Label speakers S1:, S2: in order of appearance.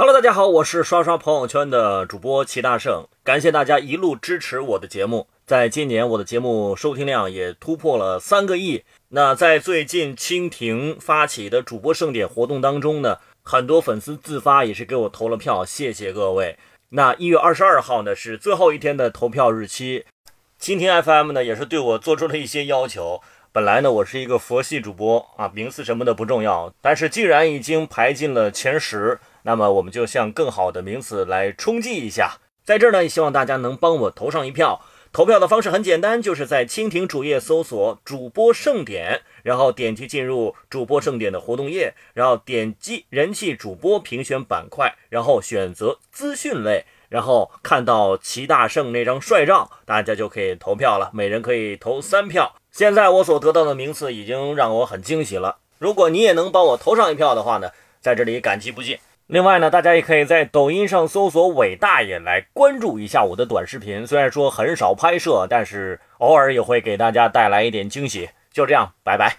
S1: Hello，大家好，我是刷刷朋友圈的主播齐大圣，感谢大家一路支持我的节目。在今年，我的节目收听量也突破了三个亿。那在最近蜻蜓发起的主播盛典活动当中呢，很多粉丝自发也是给我投了票，谢谢各位。那一月二十二号呢是最后一天的投票日期，蜻蜓 FM 呢也是对我做出了一些要求。本来呢，我是一个佛系主播啊，名次什么的不重要。但是既然已经排进了前十，那么我们就向更好的名次来冲击一下。在这儿呢，也希望大家能帮我投上一票。投票的方式很简单，就是在蜻蜓主页搜索“主播盛典”，然后点击进入主播盛典的活动页，然后点击人气主播评选板块，然后选择资讯类，然后看到齐大圣那张帅照，大家就可以投票了。每人可以投三票。现在我所得到的名次已经让我很惊喜了。如果你也能帮我投上一票的话呢，在这里感激不尽。另外呢，大家也可以在抖音上搜索“伟大爷”来关注一下我的短视频。虽然说很少拍摄，但是偶尔也会给大家带来一点惊喜。就这样，拜拜。